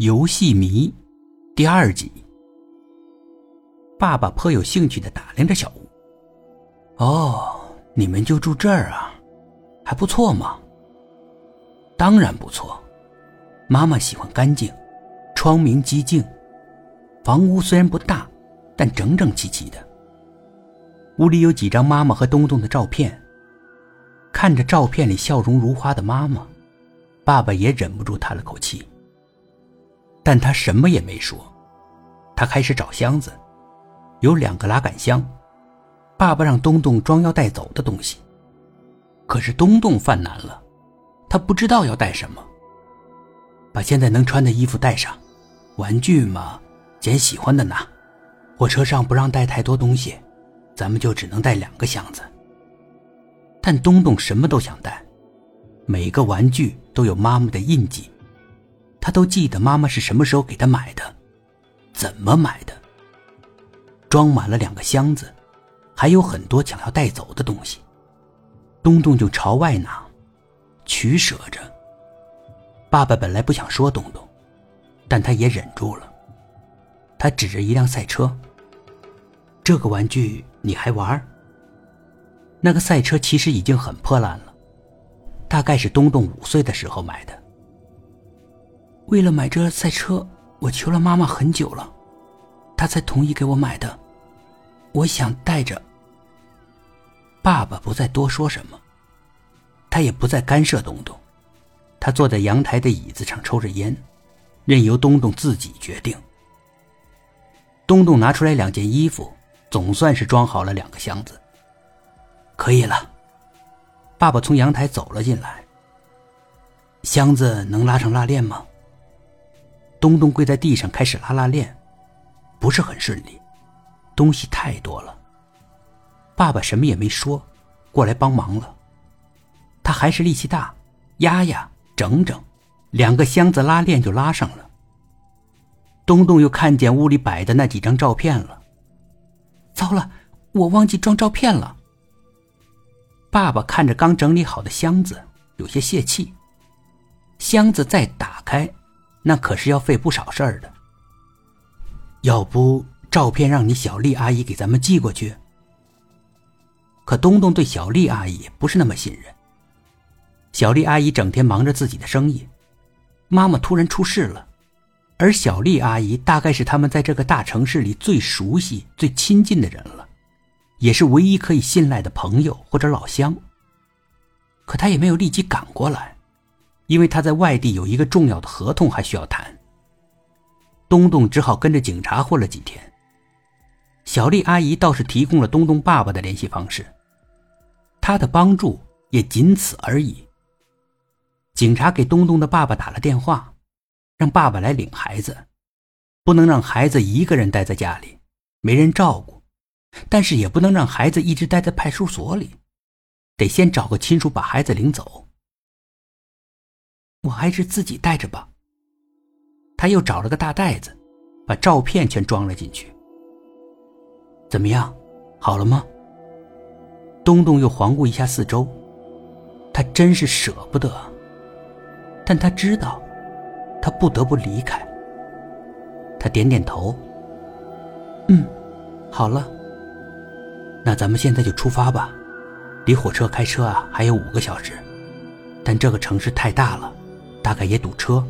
游戏迷，第二集。爸爸颇有兴趣的打量着小屋。哦，你们就住这儿啊，还不错嘛。当然不错，妈妈喜欢干净，窗明几净。房屋虽然不大，但整整齐齐的。屋里有几张妈妈和东东的照片。看着照片里笑容如花的妈妈，爸爸也忍不住叹了口气。但他什么也没说，他开始找箱子，有两个拉杆箱，爸爸让东东装要带走的东西。可是东东犯难了，他不知道要带什么。把现在能穿的衣服带上，玩具嘛，捡喜欢的拿。火车上不让带太多东西，咱们就只能带两个箱子。但东东什么都想带，每个玩具都有妈妈的印记。他都记得妈妈是什么时候给他买的，怎么买的。装满了两个箱子，还有很多想要带走的东西。东东就朝外拿，取舍着。爸爸本来不想说东东，但他也忍住了。他指着一辆赛车：“这个玩具你还玩？”那个赛车其实已经很破烂了，大概是东东五岁的时候买的。为了买这赛车，我求了妈妈很久了，她才同意给我买的。我想带着。爸爸不再多说什么，他也不再干涉东东。他坐在阳台的椅子上抽着烟，任由东东自己决定。东东拿出来两件衣服，总算是装好了两个箱子。可以了。爸爸从阳台走了进来。箱子能拉上拉链吗？东东跪在地上开始拉拉链，不是很顺利，东西太多了。爸爸什么也没说，过来帮忙了。他还是力气大，压压整整，两个箱子拉链就拉上了。东东又看见屋里摆的那几张照片了。糟了，我忘记装照片了。爸爸看着刚整理好的箱子，有些泄气。箱子再打开。那可是要费不少事儿的。要不照片让你小丽阿姨给咱们寄过去？可东东对小丽阿姨不是那么信任。小丽阿姨整天忙着自己的生意，妈妈突然出事了，而小丽阿姨大概是他们在这个大城市里最熟悉、最亲近的人了，也是唯一可以信赖的朋友或者老乡。可他也没有立即赶过来。因为他在外地有一个重要的合同还需要谈，东东只好跟着警察混了几天。小丽阿姨倒是提供了东东爸爸的联系方式，他的帮助也仅此而已。警察给东东的爸爸打了电话，让爸爸来领孩子，不能让孩子一个人待在家里，没人照顾，但是也不能让孩子一直待在派出所里，得先找个亲属把孩子领走。我还是自己带着吧。他又找了个大袋子，把照片全装了进去。怎么样，好了吗？东东又环顾一下四周，他真是舍不得，但他知道，他不得不离开。他点点头，嗯，好了。那咱们现在就出发吧，离火车开车啊还有五个小时，但这个城市太大了。大概也堵车，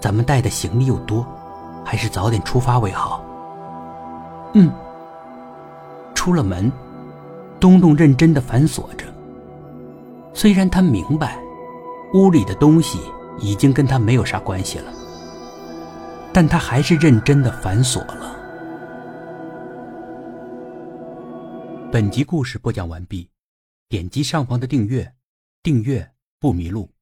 咱们带的行李又多，还是早点出发为好。嗯。出了门，东东认真的反锁着。虽然他明白，屋里的东西已经跟他没有啥关系了，但他还是认真的反锁了。本集故事播讲完毕，点击上方的订阅，订阅不迷路。